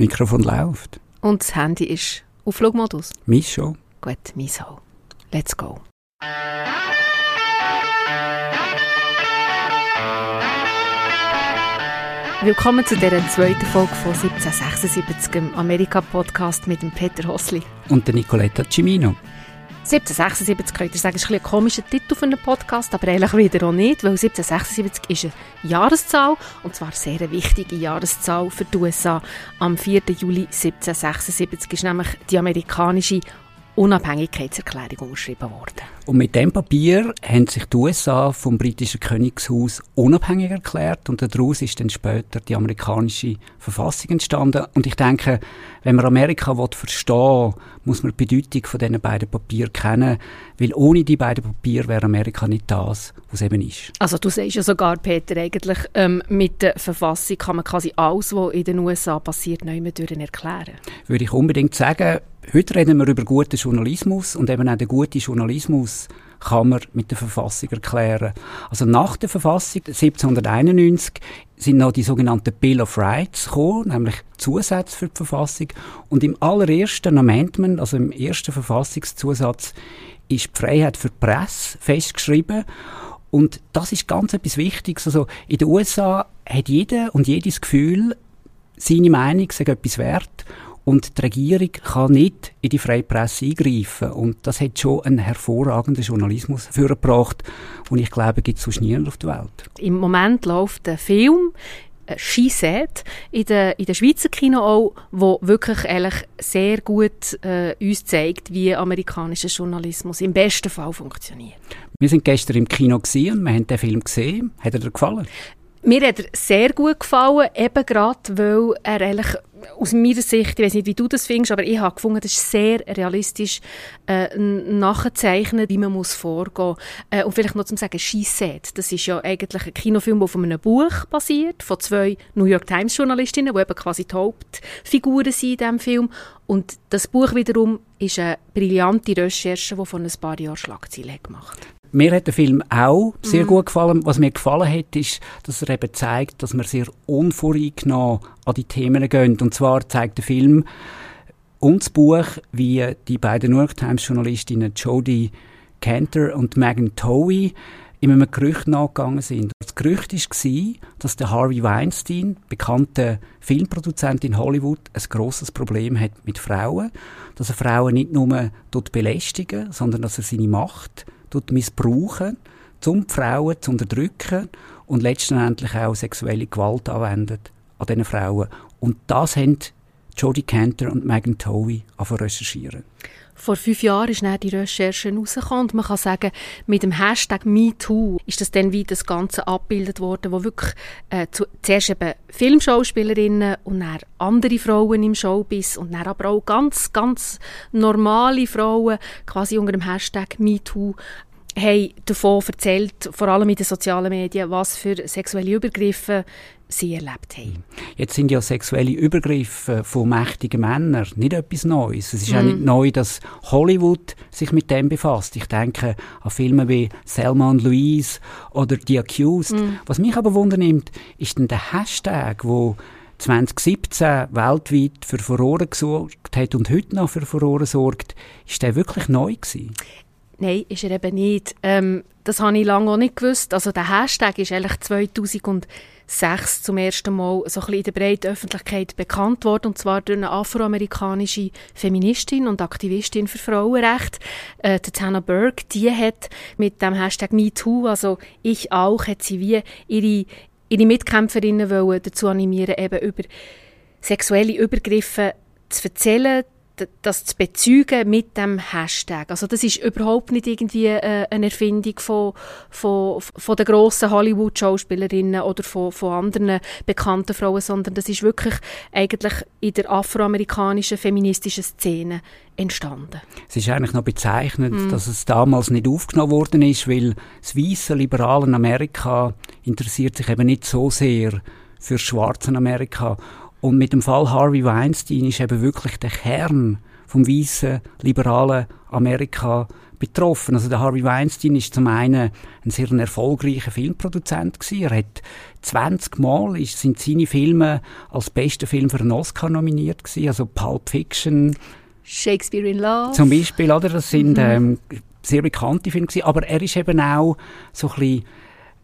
Mikrofon läuft. Und das Handy ist auf Flugmodus? Mein schon. Gut, mein auch. Let's go. Willkommen zu dieser zweiten Folge von 1776, dem Amerika-Podcast mit dem Peter Hossli. Und der Nicoletta Cimino. 1776 könnt ihr sagen, ist ein, ein komischer Titel für einen Podcast, aber eigentlich wieder auch nicht, weil 1776 ist eine Jahreszahl, und zwar eine sehr wichtige Jahreszahl für die USA. Am 4. Juli 1776 ist nämlich die amerikanische Unabhängigkeitserklärung unterschrieben worden. Und mit dem Papier haben sich die USA vom britischen Königshaus unabhängig erklärt und daraus ist dann später die amerikanische Verfassung entstanden. Und ich denke, wenn man Amerika verstehen will, muss man die Bedeutung von diesen beiden Papieren kennen, weil ohne die beiden Papiere wäre Amerika nicht das, was eben ist. Also du sagst ja sogar, Peter, eigentlich ähm, mit der Verfassung kann man quasi alles, was in den USA passiert, neu erklären. Würde ich unbedingt sagen, Heute reden wir über guten Journalismus und eben auch den guten Journalismus kann man mit der Verfassung erklären. Also nach der Verfassung 1791 sind noch die sogenannten Bill of Rights gekommen, nämlich Zusätze für die Verfassung. Und im allerersten Amendment, also im ersten Verfassungszusatz, ist die Freiheit für die Presse festgeschrieben. Und das ist ganz etwas Wichtiges. Also in den USA hat jeder und jedes Gefühl, seine Meinung sei etwas wert. Und die Regierung kann nicht in die freie Presse eingreifen. Und das hat schon einen hervorragenden Journalismus vorgebracht, und ich glaube, gibt es sonst niemand auf der Welt. Im Moment läuft der Film äh, She Said in der, in der Schweizer Kino auch, wo wirklich ehrlich sehr gut äh, uns zeigt, wie amerikanischer Journalismus im besten Fall funktioniert. Wir sind gestern im Kino und wir haben den Film gesehen. Hat er dir gefallen? Mir hat er sehr gut gefallen, eben gerade, weil er eigentlich aus meiner Sicht, ich weiß nicht, wie du das findest, aber ich habe gefunden, das ist sehr realistisch äh, nachzeichnen, wie man muss vorgehen. Äh, und vielleicht noch zum sagen, She Said, das ist ja eigentlich ein Kinofilm, der von einem Buch basiert, von zwei New York Times Journalistinnen, die eben quasi die Hauptfiguren sind in diesem Film. Und das Buch wiederum ist eine brillante Recherche, die von ein paar Jahren Schlagzeilen gemacht hat. Mir hat der Film auch sehr mhm. gut gefallen. Was mir gefallen hat, ist, dass er eben zeigt, dass man sehr unvoreingenommen an die Themen geht. Und zwar zeigt der Film und das Buch, wie die beiden New York Times Journalistinnen Jodie Cantor und Megan Towie in einem Gerücht nachgegangen sind. Das Gerücht war, dass der Harvey Weinstein, bekannter Filmproduzent in Hollywood, ein grosses Problem hat mit Frauen. Dass er Frauen nicht nur belästigen, sondern dass er seine Macht missbrauchen, um die Frauen zu unterdrücken und letztendlich auch sexuelle Gewalt anwendet an diesen Frauen. Und das haben Jodie Cantor und Megan Towie recherchieren. Vor fünf Jahren ist die Recherche rausgekommen und man kann sagen, mit dem Hashtag MeToo ist das dann wie das Ganze abgebildet worden, wo wirklich äh, zu, zuerst eben Filmschauspielerinnen und dann andere Frauen im Showbiz und dann aber auch ganz, ganz normale Frauen quasi unter dem Hashtag MeToo haben davon erzählt, vor allem in den sozialen Medien, was für sexuelle Übergriffe sie erlebt haben. Jetzt sind ja sexuelle Übergriffe von mächtigen Männern nicht etwas Neues. Es ist mm. auch nicht mhm. neu, dass Hollywood sich mit dem befasst. Ich denke an Filme wie Selma und Louise oder The Accused. Mm. Was mich aber wundernimmt, ist denn der Hashtag, wo 2017 weltweit für Furore gesorgt hat und heute noch für Furore sorgt, ist der wirklich neu gewesen? Nein, ist er eben nicht. Ähm, das habe ich lange auch nicht gewusst. Also der Hashtag ist eigentlich 2006 zum ersten Mal so ein bisschen in der breiten Öffentlichkeit bekannt worden, und zwar durch eine afroamerikanische Feministin und Aktivistin für Frauenrecht, äh, Tana Burke. Die hat mit dem Hashtag MeToo, also ich auch, hat sie wie ihre, ihre Mitkämpferinnen wollen dazu animieren, eben über sexuelle Übergriffe zu erzählen, das zu bezeugen mit dem Hashtag. Also das ist überhaupt nicht irgendwie äh, eine Erfindung von, von, von den grossen Hollywood-Schauspielerinnen oder von, von anderen bekannten Frauen, sondern das ist wirklich eigentlich in der afroamerikanischen feministischen Szene entstanden. Es ist eigentlich noch bezeichnend, mm. dass es damals nicht aufgenommen worden ist, weil das weiße liberale Amerika interessiert sich eben nicht so sehr für schwarzen Amerika und mit dem Fall Harvey Weinstein ist eben wirklich der Kern vom weißen liberalen Amerika betroffen. Also der Harvey Weinstein ist zum einen ein sehr erfolgreicher Filmproduzent gewesen. Er hat 20 Mal ist, sind seine Filme als bester Film für einen Oscar nominiert gewesen. Also Pulp Fiction. Shakespeare in Love. Zum Beispiel, oder? Das sind mhm. ähm, sehr bekannte Filme gewesen. Aber er ist eben auch so ein bisschen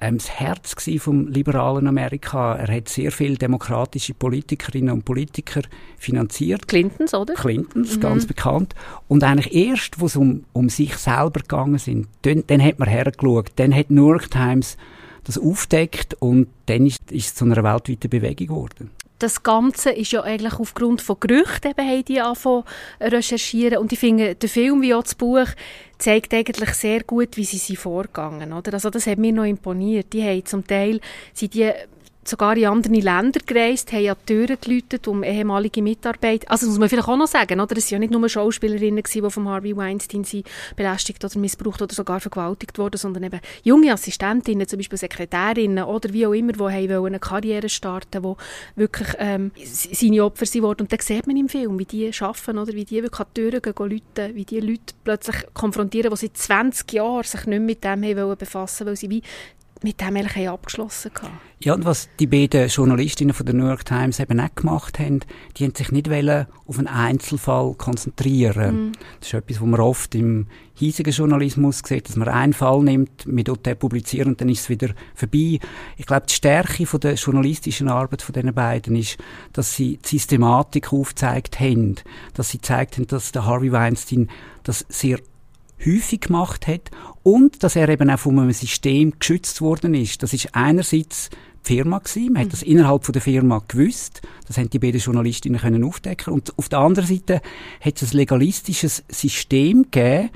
ähm, das Herz vom liberalen Amerika. Er hat sehr viele demokratische Politikerinnen und Politiker finanziert. Clintons, oder? Clintons, mhm. ganz bekannt. Und eigentlich erst, wo es um, um sich selber gegangen sind, dann, dann hat man hergeschaut. Dann hat New York Times das aufdeckt und dann ist, ist es zu einer weltweiten Bewegung geworden das Ganze ist ja eigentlich aufgrund von Gerüchten eben, haben die angefangen recherchieren. Und ich finde, der Film wie auch das Buch zeigt eigentlich sehr gut, wie sie sie vorgegangen, oder? Also das hat mir noch imponiert. Die haben zum Teil, sind die sogar in andere Länder gereist, haben an die Türen geläutet, um ehemalige Mitarbeiter, also das muss man vielleicht auch noch sagen, oder? Es waren ja nicht nur Schauspielerinnen, die von Harvey Weinstein sind, belästigt oder missbraucht oder sogar vergewaltigt wurden, sondern eben junge Assistentinnen, zum Beispiel Sekretärinnen oder wie auch immer, die eine Karriere starten die wirklich ähm, seine Opfer sind. Und dann sieht man im Film, wie die arbeiten, oder? wie die wirklich an die Türen gehen, läuten, wie die Leute plötzlich konfrontieren, die seit 20 Jahren sich nicht mit dem befassen weil sie wie mit dem eigentlich abgeschlossen hatten. Ja, und was die beiden Journalistinnen von der New York Times eben auch gemacht haben, die haben sich nicht auf einen Einzelfall konzentrieren. Mm. Das ist etwas, was man oft im hiesigen Journalismus sieht, dass man einen Fall nimmt, mit den publizieren und dann ist es wieder vorbei. Ich glaube, die Stärke von der journalistischen Arbeit von diesen beiden ist, dass sie die Systematik aufgezeigt haben, dass sie gezeigt haben, dass der Harvey Weinstein das sehr häufig gemacht hat und dass er eben auch von einem System geschützt worden ist. Das ist einerseits die Firma gewesen. Man mhm. hat das innerhalb von der Firma gewusst. Das haben die beiden Journalistinnen können aufdecken. Und auf der anderen Seite hat es ein legalistisches System gegeben,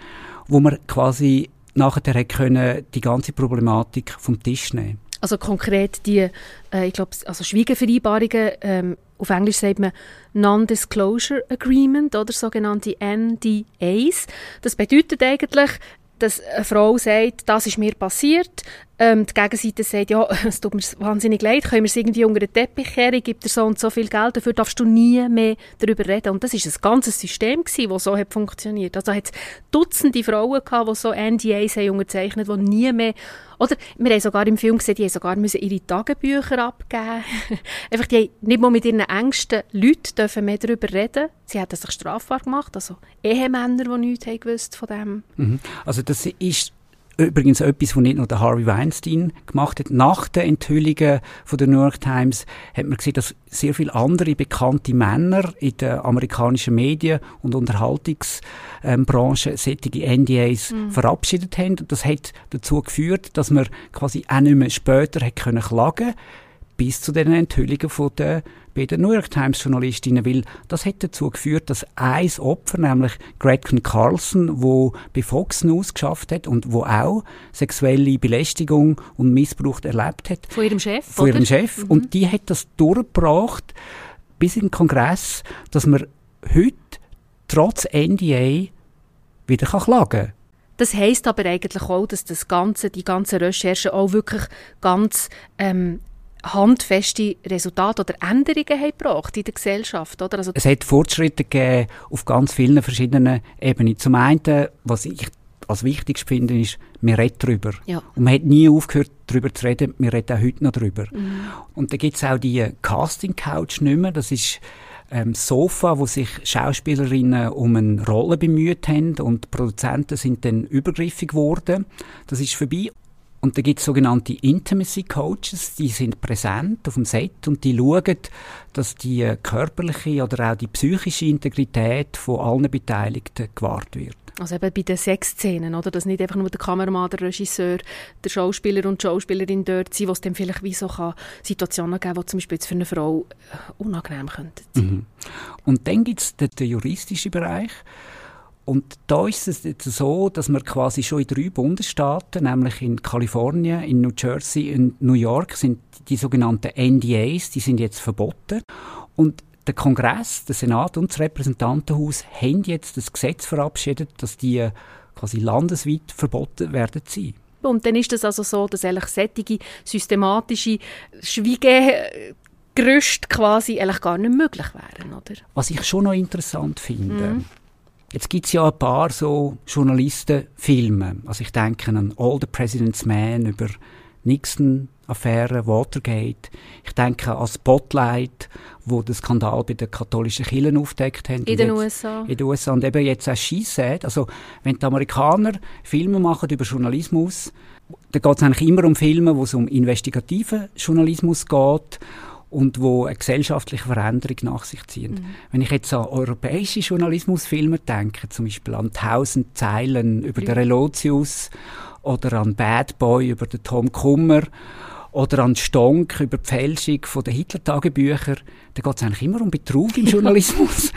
wo man quasi nachher können die ganze Problematik vom Tisch nehmen. Also konkret die, äh, ich glaube, also Schwiegevereinbarungen, ähm, auf Englisch sagt man Non-Disclosure Agreement oder sogenannte NDAs. Das bedeutet eigentlich, dass eine Frau sagt, das ist mir passiert. Ähm, die Gegenseite sagt, ja, es tut mir wahnsinnig leid, können wir es irgendwie unter den Teppich kehren, gibt dir so und so viel Geld, dafür darfst du nie mehr darüber reden. Und das ist ein ganzes System gewesen, das so hat funktioniert. Also hat Dutzende Frauen gehabt, die so NDAs haben unterzeichnet, die nie mehr, oder wir haben sogar im Film gesehen, die haben sogar müssen ihre Tagebücher abgeben. Einfach, die haben nicht mal mit ihren engsten Leuten dürfen mehr darüber reden. Sie haben sich strafbar gemacht, also Ehemänner, die nichts haben gewusst von dem. Mhm. Also das ist Übrigens etwas, was nicht nur der Harvey Weinstein gemacht hat. Nach den Enthüllungen von der New York Times hat man gesehen, dass sehr viele andere bekannte Männer in der amerikanischen Medien- und Unterhaltungsbranche solche NDAs mhm. verabschiedet haben. Und das hat dazu geführt, dass man quasi auch nicht mehr später hat können klagen bis zu den Enthüllungen von der bei den New York Times Journalistinnen, weil das hat dazu geführt, dass ein Opfer, nämlich Gretchen Carlson, wo bei Fox News geschafft hat und wo auch sexuelle Belästigung und Missbrauch erlebt hat. Von ihrem Chef? Von oder? ihrem Chef. Mhm. Und die hat das durchgebracht bis in den Kongress, dass man heute trotz NDA wieder klagen kann. Das heisst aber eigentlich auch, dass das ganze, die ganze Recherche auch wirklich ganz ähm, handfeste Resultate oder Änderungen haben gebracht in der Gesellschaft, oder? Also es hat Fortschritte gegeben auf ganz vielen verschiedenen Ebenen. Zum einen, was ich als wichtigst finde, ist, wir reden darüber. Ja. Und man hat nie aufgehört, darüber zu reden. Wir reden auch heute noch darüber. Mhm. Und da gibt es auch die Casting-Couch nicht mehr. Das ist ähm, Sofa, wo sich Schauspielerinnen um eine Rolle bemüht haben und Produzenten sind dann übergriffig geworden. Das ist vorbei. Und da gibt es sogenannte Intimacy Coaches, die sind präsent auf dem Set und die schauen, dass die körperliche oder auch die psychische Integrität von allen Beteiligten gewahrt wird. Also eben bei den Sexszenen, oder? Dass nicht einfach nur der Kameramann, der Regisseur, der Schauspieler und die Schauspielerin dort sind, wo es dann vielleicht wie so kann Situationen geben, die zum Beispiel jetzt für eine Frau äh, unangenehm könnten mhm. Und dann gibt es den, den juristischen Bereich. Und da ist es jetzt so, dass wir quasi schon in drei Bundesstaaten, nämlich in Kalifornien, in New Jersey und New York, sind die sogenannten NDAs, die sind jetzt verboten. Und der Kongress, der Senat und das Repräsentantenhaus haben jetzt das Gesetz verabschiedet, dass die quasi landesweit verboten werden sein. Und dann ist es also so, dass eigentlich sättige systematische Schweigegerüste quasi eigentlich gar nicht möglich wären, oder? Was ich schon noch interessant finde, mm Jetzt gibt es ja ein paar so Journalistenfilme. Also ich denke an All the President's Man über Nixon-Affäre, Watergate. Ich denke an Spotlight, wo der Skandal bei den katholischen Kirchen aufdeckt haben. In den USA. In den USA. Und eben jetzt auch Scheissät. Also wenn die Amerikaner Filme machen über Journalismus, dann geht es eigentlich immer um Filme, wo es um investigativen Journalismus geht und wo eine gesellschaftliche Veränderung nach sich ziehen. Mhm. Wenn ich jetzt an europäische Journalismusfilme denke, zum Beispiel an Tausend Zeilen über ja. den Relotius oder an Bad Boy über den Tom Kummer oder an Stonk über die Fälschung von den Hitler-Tagebücher, dann geht es eigentlich immer um Betrug im Journalismus.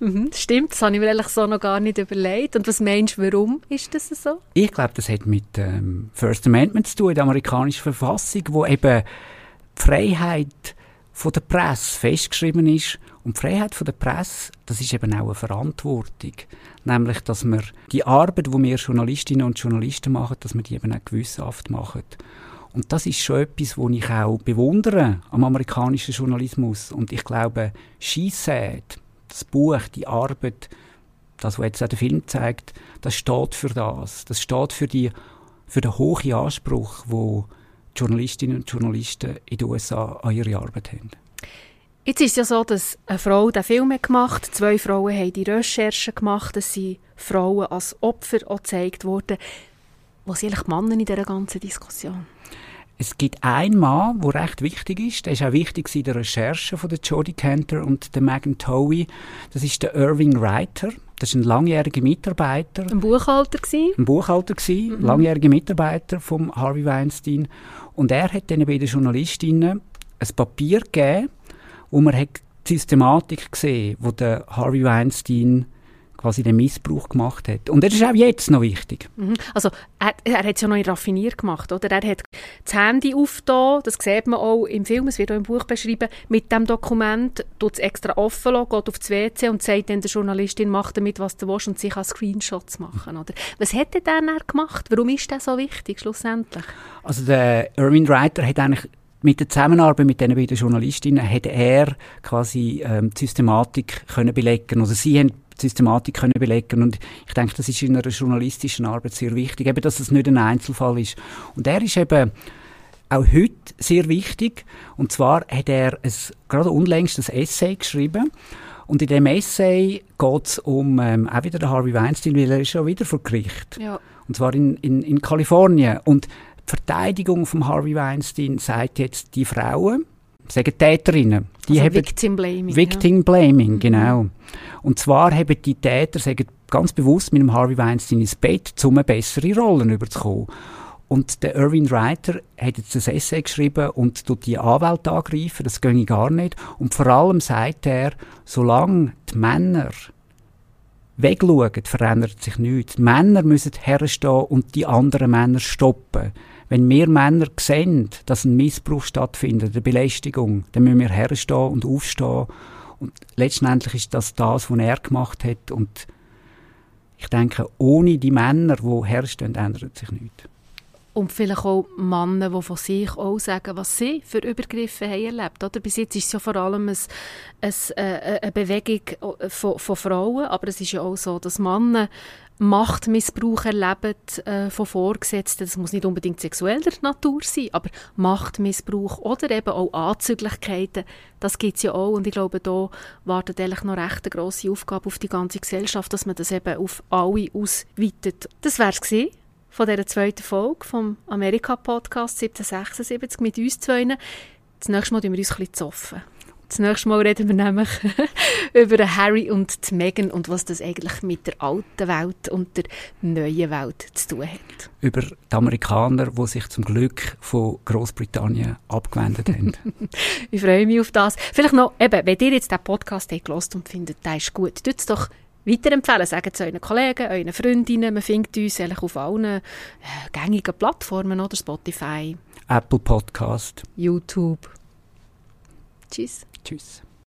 mhm, stimmt, das habe ich mir ehrlich so noch gar nicht überlegt. Und was meinst du, warum ist das so? Ich glaube, das hat mit dem ähm, First Amendment zu tun, in der amerikanischen Verfassung, wo eben Freiheit von der Presse festgeschrieben ist. Und die Freiheit von der Presse, das ist eben auch eine Verantwortung. Nämlich, dass wir die Arbeit, die wir Journalistinnen und Journalisten machen, dass wir die eben auch gewissenhaft machen. Und das ist schon etwas, was ich auch bewundere am amerikanischen Journalismus. Und ich glaube, She Said, das Buch, die Arbeit, das, was jetzt auch der Film zeigt, das steht für das. Das steht für, die, für den hohen Anspruch, wo Journalistinnen und Journalisten in den USA an ihre Arbeit haben. Jetzt ist es ja so, dass eine Frau den Film gemacht hat, zwei Frauen haben die Recherchen gemacht, dass sie Frauen als Opfer auch gezeigt wurden. Was sind eigentlich die Männer in dieser ganzen Diskussion? Es gibt einen Mann, der recht wichtig ist. Der ist auch wichtig in der Recherche von der Jodie Cantor und der Megan Towie. Das ist der Irving Reiter. Das ist ein langjähriger Mitarbeiter. Ein Buchhalter? Ein Buchhalter mhm. langjähriger Mitarbeiter vom Harvey Weinstein. Und er hat dann bei den Journalistinnen ein Papier gegeben, wo man hat die Systematik gesehen, wo der Harvey Weinstein quasi den Missbrauch gemacht hat. Und das ist auch jetzt noch wichtig. Mhm. Also er, er hat es ja noch raffiniert gemacht, oder? Er hat das Handy aufgetan, das sieht man auch im Film, es wird auch im Buch beschrieben, mit dem Dokument, tut es extra offen lassen, geht auf das WC und sagt dann der Journalistin, mach damit, was du willst und sie kann Screenshots machen, oder? Was hat er dann gemacht? Warum ist das so wichtig, schlussendlich? Also der Irwin Reiter hat eigentlich mit der Zusammenarbeit mit diesen beiden Journalistinnen hat er quasi ähm, die Systematik können belegen. Also sie haben die Systematik können belegen und ich denke, das ist in einer journalistischen Arbeit sehr wichtig, eben, dass es nicht ein Einzelfall ist. Und er ist eben auch heute sehr wichtig und zwar hat er ein, gerade unlängst ein Essay geschrieben und in dem Essay geht es um ähm, auch wieder den Harvey Weinstein, weil er ist ja wieder vor Gericht. Ja. Und zwar in, in, in Kalifornien. Und Verteidigung von Harvey Weinstein sagt jetzt, die Frauen, sagen Täterinnen, die also haben Victim Blaming. Victim ja. Blaming, mhm. genau. Und zwar haben die Täter sagen ganz bewusst mit dem Harvey Weinstein ins Bett, um eine bessere Rollen überzukommen. Und der Irving Reiter hat jetzt ein Essay geschrieben und tut die Anwälte angreifen, das ginge gar nicht. Und vor allem sagt er, solange die Männer wegschauen, verändert sich nichts. Die Männer müssen herstehen und die anderen Männer stoppen. Wenn wir Männer sehen, dass ein Missbrauch stattfindet, eine Belästigung, dann müssen wir herstehen und aufstehen. Und letztendlich ist das das, was er gemacht hat. Und ich denke, ohne die Männer, die herstehen, ändert sich nichts. Und vielleicht auch Männer, die von sich auch sagen, was sie für Übergriffe haben erlebt. Oder? Bis jetzt ist es ja vor allem ein, ein, äh, eine Bewegung von, von, Frauen, aber es ist ja auch so, dass Männer Machtmissbrauch erleben äh, von Vorgesetzten. Das muss nicht unbedingt sexueller Natur sein, aber Machtmissbrauch oder eben auch Anzüglichkeiten, das gibt es ja auch. Und ich glaube, da wartet eigentlich noch recht eine grosse Aufgabe auf die ganze Gesellschaft, dass man das eben auf alle ausweitet. Das wäre es von dieser zweiten Folge vom Amerika-Podcast 1776 mit uns zwei. Das nächste Mal tun wir uns ein bisschen zoffen. Das nächste Mal reden wir nämlich über Harry und die Meghan und was das eigentlich mit der alten Welt und der neuen Welt zu tun hat. Über die Amerikaner, die sich zum Glück von Großbritannien abgewendet haben. ich freue mich auf das. Vielleicht noch, eben, wenn ihr jetzt diesen Podcast habt und findet, der ist gut, tut es doch weiterempfehlen. Sagt es euren Kollegen, euren Freundinnen. Man findet uns eigentlich auf allen äh, gängigen Plattformen, oder? Spotify. Apple Podcast. YouTube. Tschüss. Tschüss.